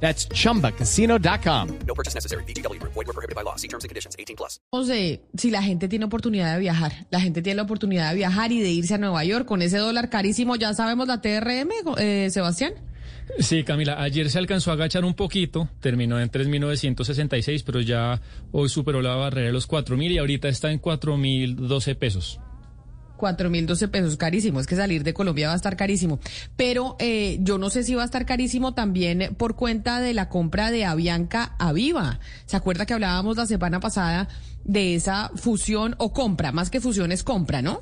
That's chumbacasino.com. No purchase necessary. BGW. Void were prohibited by law. See terms and conditions. 18 plus. de si la gente tiene oportunidad de viajar. La gente tiene la oportunidad de viajar y de irse a Nueva York con ese dólar carísimo. Ya sabemos la TRM, eh, Sebastián. Sí, Camila, ayer se alcanzó a agachar un poquito, terminó en 3.966, pero ya hoy superó la barrera de los 4.000 y ahorita está en 4.012 pesos. 4.012 pesos, carísimo. Es que salir de Colombia va a estar carísimo. Pero eh, yo no sé si va a estar carísimo también por cuenta de la compra de Avianca a Viva. ¿Se acuerda que hablábamos la semana pasada de esa fusión o compra? Más que fusión es compra, ¿no?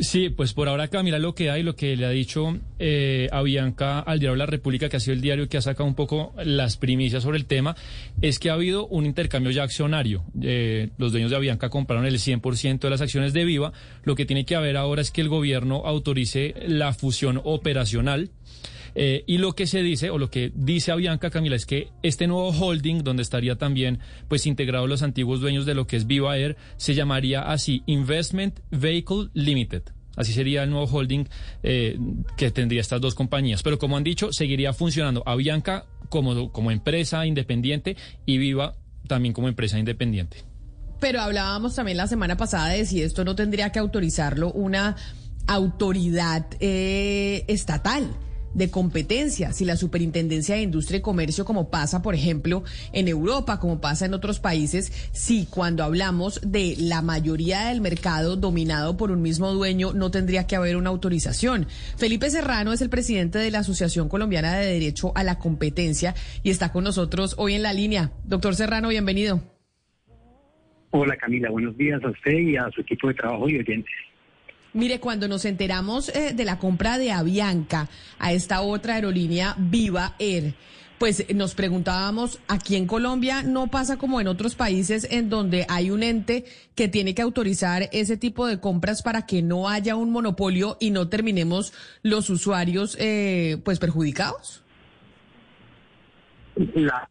Sí, pues por ahora Camila lo que hay, lo que le ha dicho eh, a al diario La República, que ha sido el diario que ha sacado un poco las primicias sobre el tema, es que ha habido un intercambio ya accionario. Eh, los dueños de Avianca compraron el 100% de las acciones de Viva. Lo que tiene que haber ahora es que el gobierno autorice la fusión operacional. Eh, y lo que se dice, o lo que dice Avianca Camila, es que este nuevo holding, donde estaría también pues integrados los antiguos dueños de lo que es Viva Air, se llamaría así Investment Vehicle Limited. Así sería el nuevo holding eh, que tendría estas dos compañías. Pero como han dicho, seguiría funcionando Avianca como, como empresa independiente y Viva también como empresa independiente. Pero hablábamos también la semana pasada de si esto no tendría que autorizarlo una autoridad eh, estatal de competencia, si la Superintendencia de Industria y Comercio, como pasa, por ejemplo, en Europa, como pasa en otros países, si cuando hablamos de la mayoría del mercado dominado por un mismo dueño, no tendría que haber una autorización. Felipe Serrano es el presidente de la Asociación Colombiana de Derecho a la Competencia y está con nosotros hoy en la línea. Doctor Serrano, bienvenido. Hola Camila, buenos días a usted y a su equipo de trabajo y oyentes. Mire, cuando nos enteramos eh, de la compra de Avianca a esta otra aerolínea Viva Air, pues nos preguntábamos, aquí en Colombia no pasa como en otros países en donde hay un ente que tiene que autorizar ese tipo de compras para que no haya un monopolio y no terminemos los usuarios eh, pues perjudicados. La,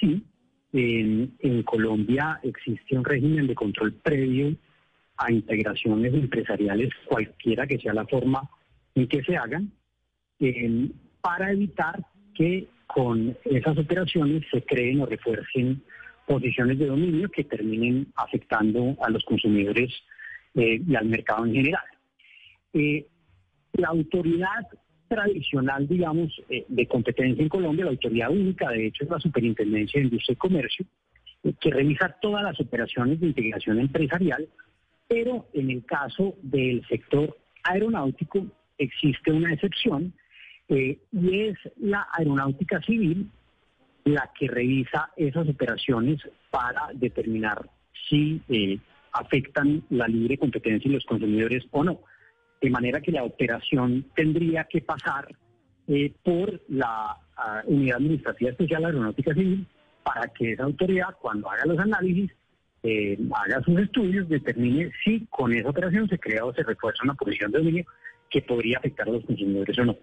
sí, en, en Colombia existe un régimen de control previo a integraciones empresariales, cualquiera que sea la forma en que se hagan, eh, para evitar que con esas operaciones se creen o refuercen posiciones de dominio que terminen afectando a los consumidores eh, y al mercado en general. Eh, la autoridad tradicional, digamos, de competencia en Colombia, la autoridad única, de hecho, es la Superintendencia de Industria y Comercio, que revisa todas las operaciones de integración empresarial pero en el caso del sector aeronáutico existe una excepción eh, y es la aeronáutica civil la que revisa esas operaciones para determinar si eh, afectan la libre competencia de los consumidores o no. De manera que la operación tendría que pasar eh, por la ah, Unidad Administrativa Especial Aeronáutica Civil para que esa autoridad, cuando haga los análisis, eh, haga sus estudios, determine si con esa operación se crea o se refuerza una posición de dominio que podría afectar a los consumidores o no.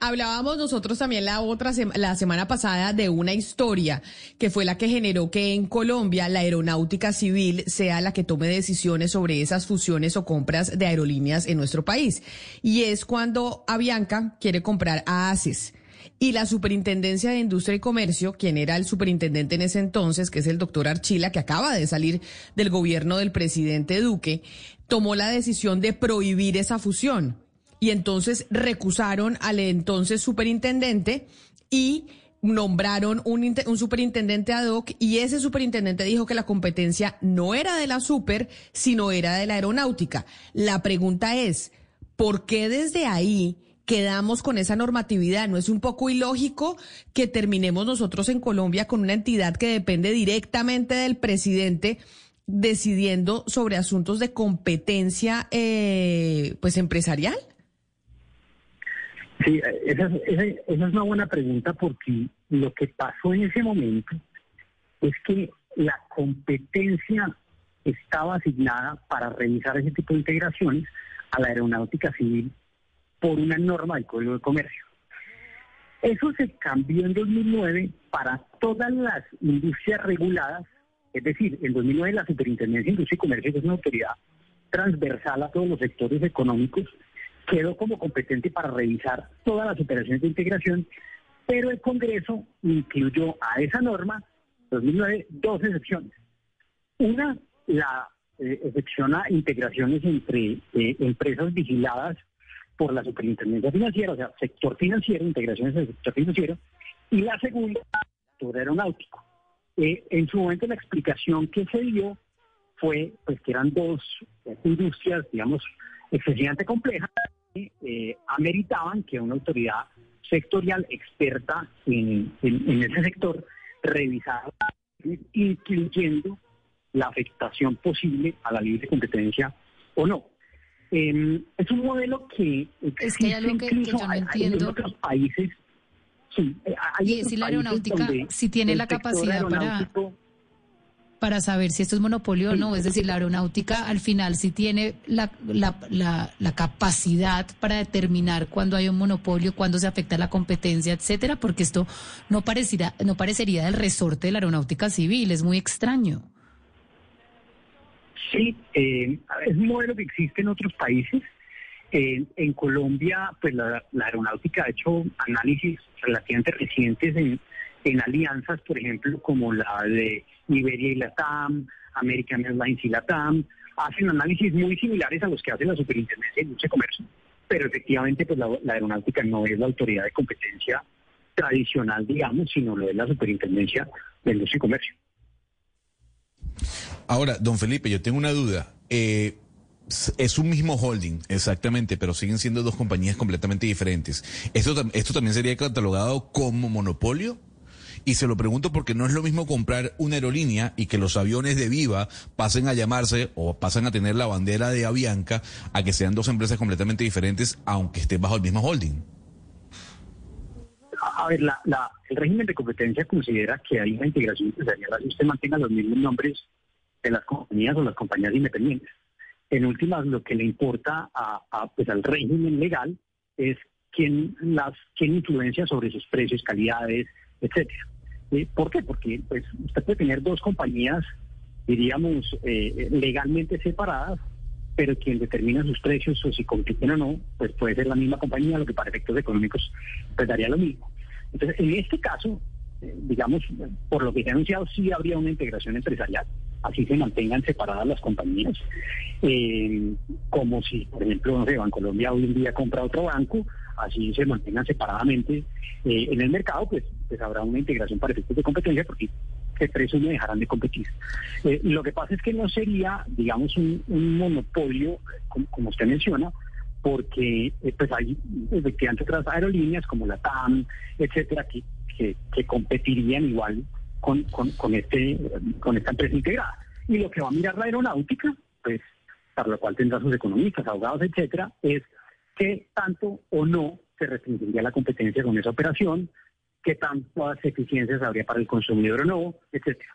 Hablábamos nosotros también la otra la semana pasada de una historia que fue la que generó que en Colombia la aeronáutica civil sea la que tome decisiones sobre esas fusiones o compras de aerolíneas en nuestro país. Y es cuando Avianca quiere comprar a ACES y la Superintendencia de Industria y Comercio, quien era el superintendente en ese entonces, que es el doctor Archila, que acaba de salir del gobierno del presidente Duque, tomó la decisión de prohibir esa fusión. Y entonces recusaron al entonces superintendente y nombraron un, superintendente ad hoc y ese superintendente dijo que la competencia no era de la super, sino era de la aeronáutica. La pregunta es, ¿por qué desde ahí quedamos con esa normatividad. ¿No es un poco ilógico que terminemos nosotros en Colombia con una entidad que depende directamente del presidente decidiendo sobre asuntos de competencia eh, pues empresarial? Sí, esa, es una buena pregunta porque lo que pasó en ese momento es que la competencia estaba asignada para realizar ese tipo de integraciones a la aeronáutica civil por una norma del Código de Comercio. Eso se cambió en 2009 para todas las industrias reguladas, es decir, en 2009 la Superintendencia de Industria y Comercio, que es una autoridad transversal a todos los sectores económicos, quedó como competente para revisar todas las operaciones de integración, pero el Congreso incluyó a esa norma, 2009, dos excepciones. Una, la eh, excepción a integraciones entre eh, empresas vigiladas por la superintendencia financiera, o sea, sector financiero, integraciones del sector financiero, y la segunda, sector aeronáutico. Eh, en su momento la explicación que se dio fue pues que eran dos industrias, digamos, excesivamente complejas, que eh, ameritaban que una autoridad sectorial experta en, en ese sector revisara, incluyendo la afectación posible a la libre competencia o no. Eh, es un modelo que es que hay algo que, que yo no entiendo. en otros países. Sí, eh, hay y es si la aeronáutica si tiene la capacidad para para saber si esto es monopolio o no. Es decir, la aeronáutica al final sí tiene la, la, la, la, capacidad para determinar cuándo hay un monopolio, cuándo se afecta la competencia, etcétera, porque esto no pareciera, no parecería del resorte de la aeronáutica civil, es muy extraño. Sí, eh, es un modelo que existe en otros países. en Colombia, pues la, aeronáutica ha hecho análisis relativamente recientes en, alianzas, por ejemplo, como la de Iberia y Latam, American Airlines y Latam. Hacen análisis muy similares a los que hace la Superintendencia de Industria Comercio, pero efectivamente pues la, la aeronáutica no es la autoridad de competencia tradicional, digamos, sino lo es la Superintendencia de Industria y Comercio. Ahora, don Felipe, yo tengo una duda. Eh, es un mismo holding, exactamente, pero siguen siendo dos compañías completamente diferentes. ¿Esto, ¿Esto también sería catalogado como monopolio? Y se lo pregunto porque no es lo mismo comprar una aerolínea y que los aviones de Viva pasen a llamarse o pasen a tener la bandera de Avianca a que sean dos empresas completamente diferentes, aunque estén bajo el mismo holding. A ver, la, el régimen de competencia considera que hay una integración empresarial, usted mantenga los mismos nombres de las compañías o las compañías independientes. En últimas, lo que le importa a, pues, al régimen legal es quién, las, quién influencia sobre sus precios, calidades, etcétera. Eh, ¿Por qué? Porque pues, usted puede tener dos compañías, diríamos, eh, legalmente separadas, pero quien determina sus precios o si compiten o no, pues puede ser la misma compañía, lo que para efectos económicos pues daría lo mismo. Entonces, en este caso, eh, digamos, por lo que se ha anunciado, sí habría una integración empresarial así se mantengan separadas las compañías, eh, como si, por ejemplo, no sé, Bancolombia hoy en día compra otro banco, así se mantengan separadamente eh, en el mercado, pues, pues habrá una integración para efectos de competencia porque que precios no dejarán de competir. Eh, lo que pasa es que no sería, digamos, un, monopolio, como, usted menciona, porque pues hay efectivamente otras aerolíneas como la TAM, etcétera, que, que competirían igual con, con, este, con esta empresa integrada. Y lo que va a mirar la aeronáutica, pues, para lo cual tendrá sus economistas, abogados, etcétera, es qué tanto o no se restringiría la competencia con esa operación, qué tantas eficiencias habría para el consumidor o no, etcétera.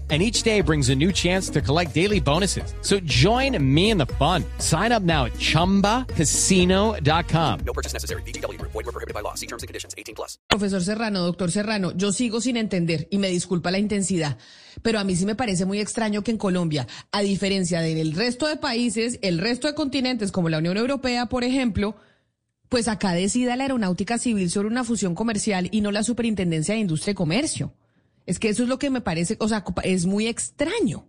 and each day brings a new chance to collect daily bonuses. So join me in the fun. Sign up now at ChumbaCasino.com. No purchase necessary. BGW. Void were prohibited by law. See terms and conditions. 18 plus. Profesor Serrano, doctor Serrano, yo sigo sin entender y me disculpa la intensidad, pero a mí sí me parece muy extraño que en Colombia, a diferencia del resto de países, el resto de continentes como la Unión Europea, por ejemplo, pues acá decida la aeronáutica civil sobre una fusión comercial y no la superintendencia de industria y comercio. Es que eso es lo que me parece, o sea, es muy extraño.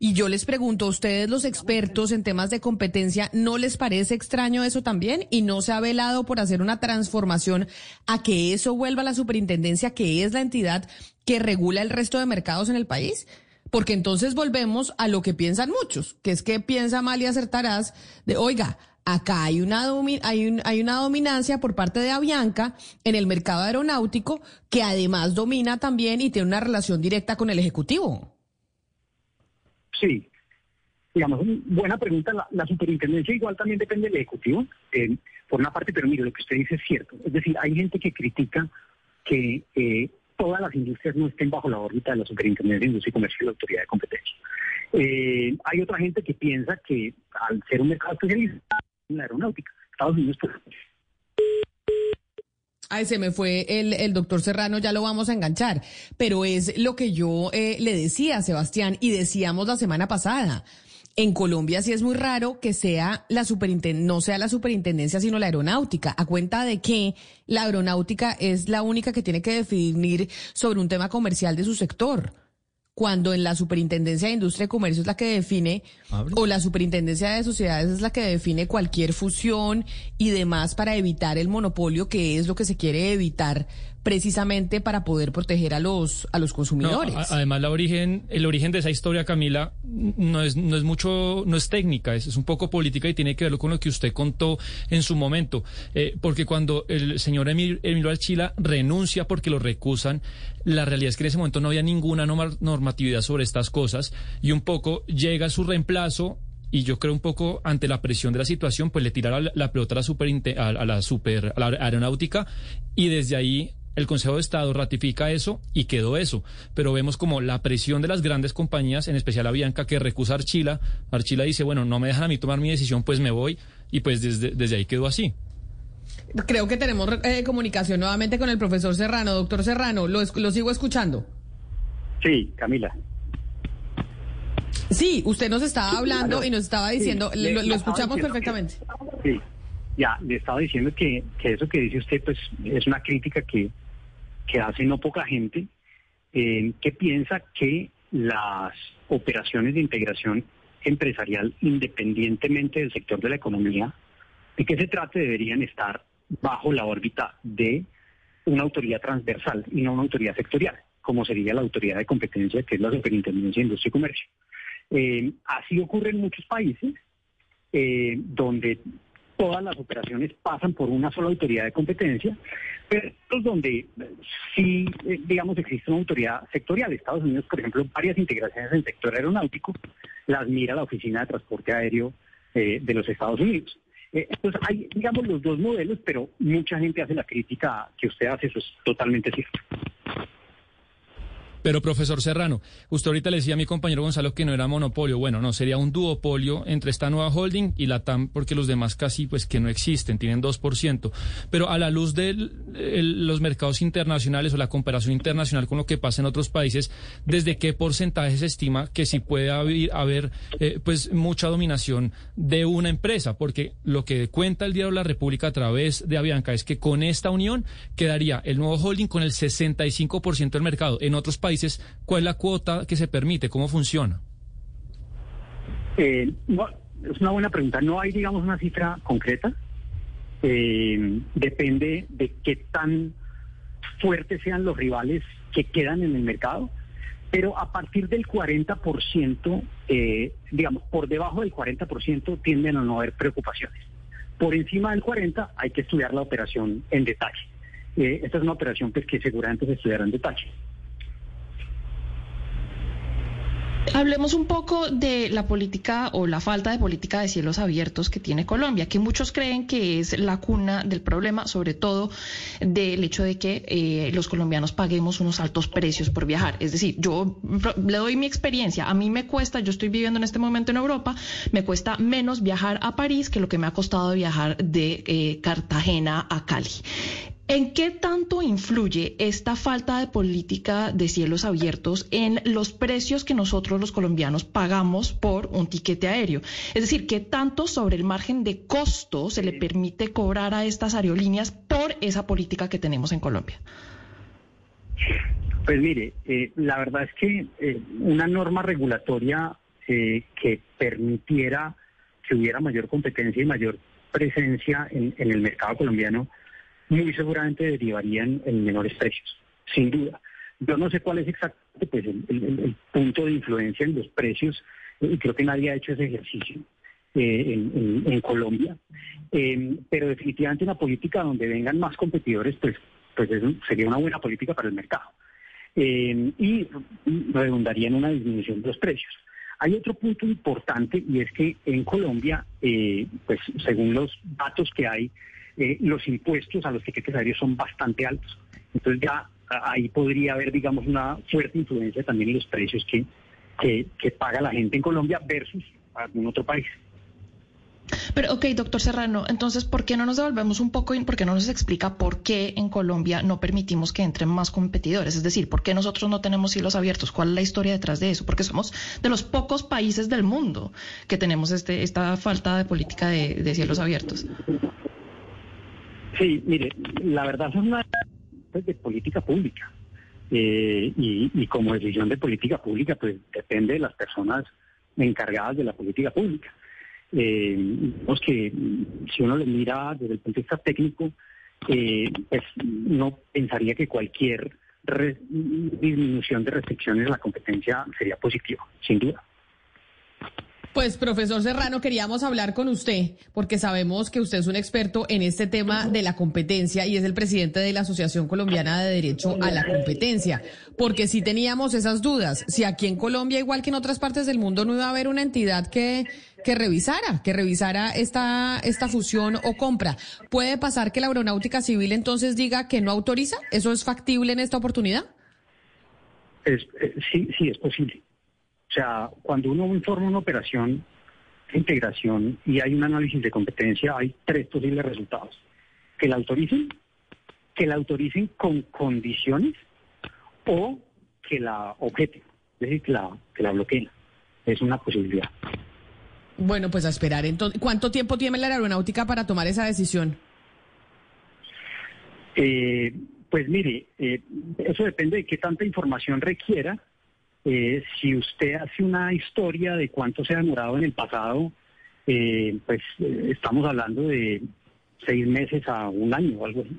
Y yo les pregunto, ¿a ustedes los expertos en temas de competencia, no les parece extraño eso también? ¿Y no se ha velado por hacer una transformación a que eso vuelva a la superintendencia, que es la entidad que regula el resto de mercados en el país? Porque entonces volvemos a lo que piensan muchos, que es que piensa mal y acertarás de, oiga, acá hay una, hay, hay una dominancia por parte de Avianca en el mercado aeronáutico que además domina también y tiene una relación directa con el Ejecutivo. Sí, digamos, buena pregunta. La, superintendencia igual también depende del Ejecutivo, eh, por una parte, pero mire, lo que usted dice es cierto. Es decir, hay gente que critica que eh, todas las industrias no estén bajo la órbita de la superintendencia de industria y comercio y la autoridad de competencia. Eh, hay otra gente que piensa que al ser un mercado especializado en la aeronáutica, Estados Unidos... Pues, Ay, se me fue el, el, doctor Serrano, ya lo vamos a enganchar. Pero es lo que yo eh, le decía Sebastián y decíamos la semana pasada. En Colombia sí es muy raro que sea la no sea la superintendencia, sino la aeronáutica, a cuenta de que la aeronáutica es la única que tiene que definir sobre un tema comercial de su sector cuando en la Superintendencia de Industria y Comercio es la que define, o la Superintendencia de Sociedades es la que define cualquier fusión y demás para evitar el monopolio, que es lo que se quiere evitar precisamente para poder proteger a los a los consumidores. además, la origen, el origen de esa historia, Camila, no es, no es mucho, no es técnica, es, un poco política y tiene que ver con lo que usted contó en su momento. Eh, porque cuando el señor Emilio Alchila renuncia porque lo recusan, la realidad es que en ese momento no había ninguna normatividad sobre estas cosas y un poco llega su reemplazo y yo creo un poco ante la presión de la situación, pues le tiraron la, pelota a la, super, a, la super a la aeronáutica y desde ahí el Consejo de Estado ratifica eso y quedó eso. Pero vemos como la presión de las grandes compañías, en especial a Bianca, que recusa a Archila. Archila dice, bueno, no me dejan a mí tomar mi decisión, pues me voy. Y pues desde, desde ahí quedó así. Creo que tenemos eh, comunicación nuevamente con el profesor Serrano. Doctor Serrano, lo, lo sigo escuchando. Sí, Camila. Sí, usted nos estaba hablando y nos estaba diciendo, lo, escuchamos perfectamente. sí, ya, le estaba diciendo que, que eso que dice usted pues es una crítica que, que hace no poca gente eh, que piensa que las operaciones de integración empresarial, independientemente del sector de la economía, de que se trate, deberían estar bajo la órbita de una autoridad transversal y no una autoridad sectorial, como sería la autoridad de competencia, que es la Superintendencia de Industria y Comercio. Eh, así ocurre en muchos países, eh, donde todas las operaciones pasan por una sola autoridad de competencia, pero donde sí, eh, digamos, existe una autoridad sectorial. Estados Unidos, por ejemplo, varias integraciones en el sector aeronáutico las mira la Oficina de Transporte Aéreo eh, de los Estados Unidos. Eh, entonces hay, digamos, los dos modelos, pero mucha gente hace la crítica que usted hace, eso es totalmente cierto. Pero profesor Serrano, usted ahorita le decía a mi compañero Gonzalo que no era monopolio. Bueno, no, sería un duopolio entre esta nueva holding y la TAM, porque los demás casi pues que no existen, tienen 2%. Pero a la luz de los mercados internacionales o la comparación internacional con lo que pasa en otros países, ¿desde qué porcentaje se estima que sí puede haber, eh, pues mucha dominación de una empresa? Porque lo que cuenta el diario La República a través de Avianca es que con esta unión quedaría el nuevo holding con el 65% del mercado. En otros países ¿cuál es la cuota que se permite? ¿Cómo funciona? Eh, es una buena pregunta. No hay, digamos, una cifra concreta. Eh, depende de qué tan fuertes sean los rivales que quedan en el mercado. Pero a partir del 40%, eh, digamos, por debajo del 40% tienden a no haber preocupaciones. Por encima del 40% hay que estudiar la operación en detalle. esta es una operación pues, que seguramente se estudiará en detalle. Hablemos un poco de la política o la falta de política de cielos abiertos que tiene Colombia, que muchos creen que es la cuna del problema, sobre todo del hecho de que eh, los colombianos paguemos unos altos precios por viajar. Es decir, yo le doy mi experiencia. A mí me cuesta, yo estoy viviendo en este momento en Europa, me cuesta menos viajar a París que lo que me ha costado viajar de eh, Cartagena a Cali. ¿En qué tanto influye esta falta de política de cielos abiertos en los precios que nosotros los colombianos pagamos por un tiquete aéreo? Es decir, ¿qué tanto sobre el margen de costo se le permite cobrar a estas aerolíneas por esa política que tenemos en Colombia? Pues mire, eh, la verdad es que eh, una norma regulatoria eh, que permitiera que hubiera mayor competencia y mayor presencia en el mercado colombiano, muy seguramente derivarían en menores precios, sin duda. Yo no sé cuál es exactamente pues, el, punto de influencia en los precios y creo que nadie ha hecho ese ejercicio. en, Colombia. pero definitivamente una política donde vengan más competidores, pues, pues sería una buena política para el mercado. y redundaría en una disminución de los precios. Hay otro punto importante y es que en Colombia, pues según los datos que hay, los impuestos a los tiquetes aéreos son bastante altos. Entonces ya ahí podría haber, digamos, una fuerte influencia también en los precios que, que, paga la gente en Colombia versus algún otro país. Pero, ok, doctor Serrano, entonces, ¿por qué no nos devolvemos un poco y por qué no nos explica por qué en Colombia no permitimos que entren más competidores? Es decir, ¿por qué nosotros no tenemos cielos abiertos? ¿Cuál es la historia detrás de eso? Porque somos de los pocos países del mundo que tenemos este, esta falta de política de, cielos abiertos. Sí, mire, la verdad es una pues, de política pública. Eh, y, como decisión de política pública, pues depende de las personas encargadas de la política pública. Eh, que si uno le mira desde el punto de vista técnico, eh, pues no pensaría que cualquier disminución de restricciones a la competencia sería positiva, sin duda. Pues, profesor Serrano, queríamos hablar con usted, porque sabemos que usted es un experto en este tema de la competencia y es el presidente de la Asociación Colombiana de Derecho a la Competencia, porque sí teníamos esas dudas, si aquí en Colombia, igual que en otras partes del mundo, no iba a haber una entidad que, que revisara, que revisara esta, esta fusión o compra. ¿Puede pasar que la aeronáutica civil entonces diga que no autoriza? ¿Eso es factible en esta oportunidad? Es, eh, sí, sí, es posible. O sea, cuando uno informa una operación de integración y hay un análisis de competencia, hay tres posibles resultados. Que la autoricen, que la autoricen con condiciones o que la objeten, es decir, que la, que la bloqueen. Es una posibilidad. Bueno, pues a esperar. Entonces, ¿Cuánto tiempo tiene la aeronáutica para tomar esa decisión? Eh, pues mire, eh, eso depende de qué tanta información requiera eh, si usted hace una historia de cuánto se ha demorado en el pasado, eh, pues eh, estamos hablando de seis meses a un año o algo así.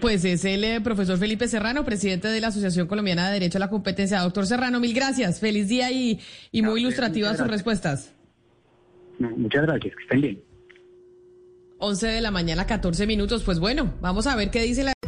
Pues es el profesor Felipe Serrano, presidente de la Asociación Colombiana de Derecho a la Competencia. Doctor Serrano, mil gracias. Feliz día y, y muy ilustrativas sus respuestas. muchas gracias, que estén bien. 11 de la mañana, 14 minutos. Pues bueno, vamos a ver qué dice la...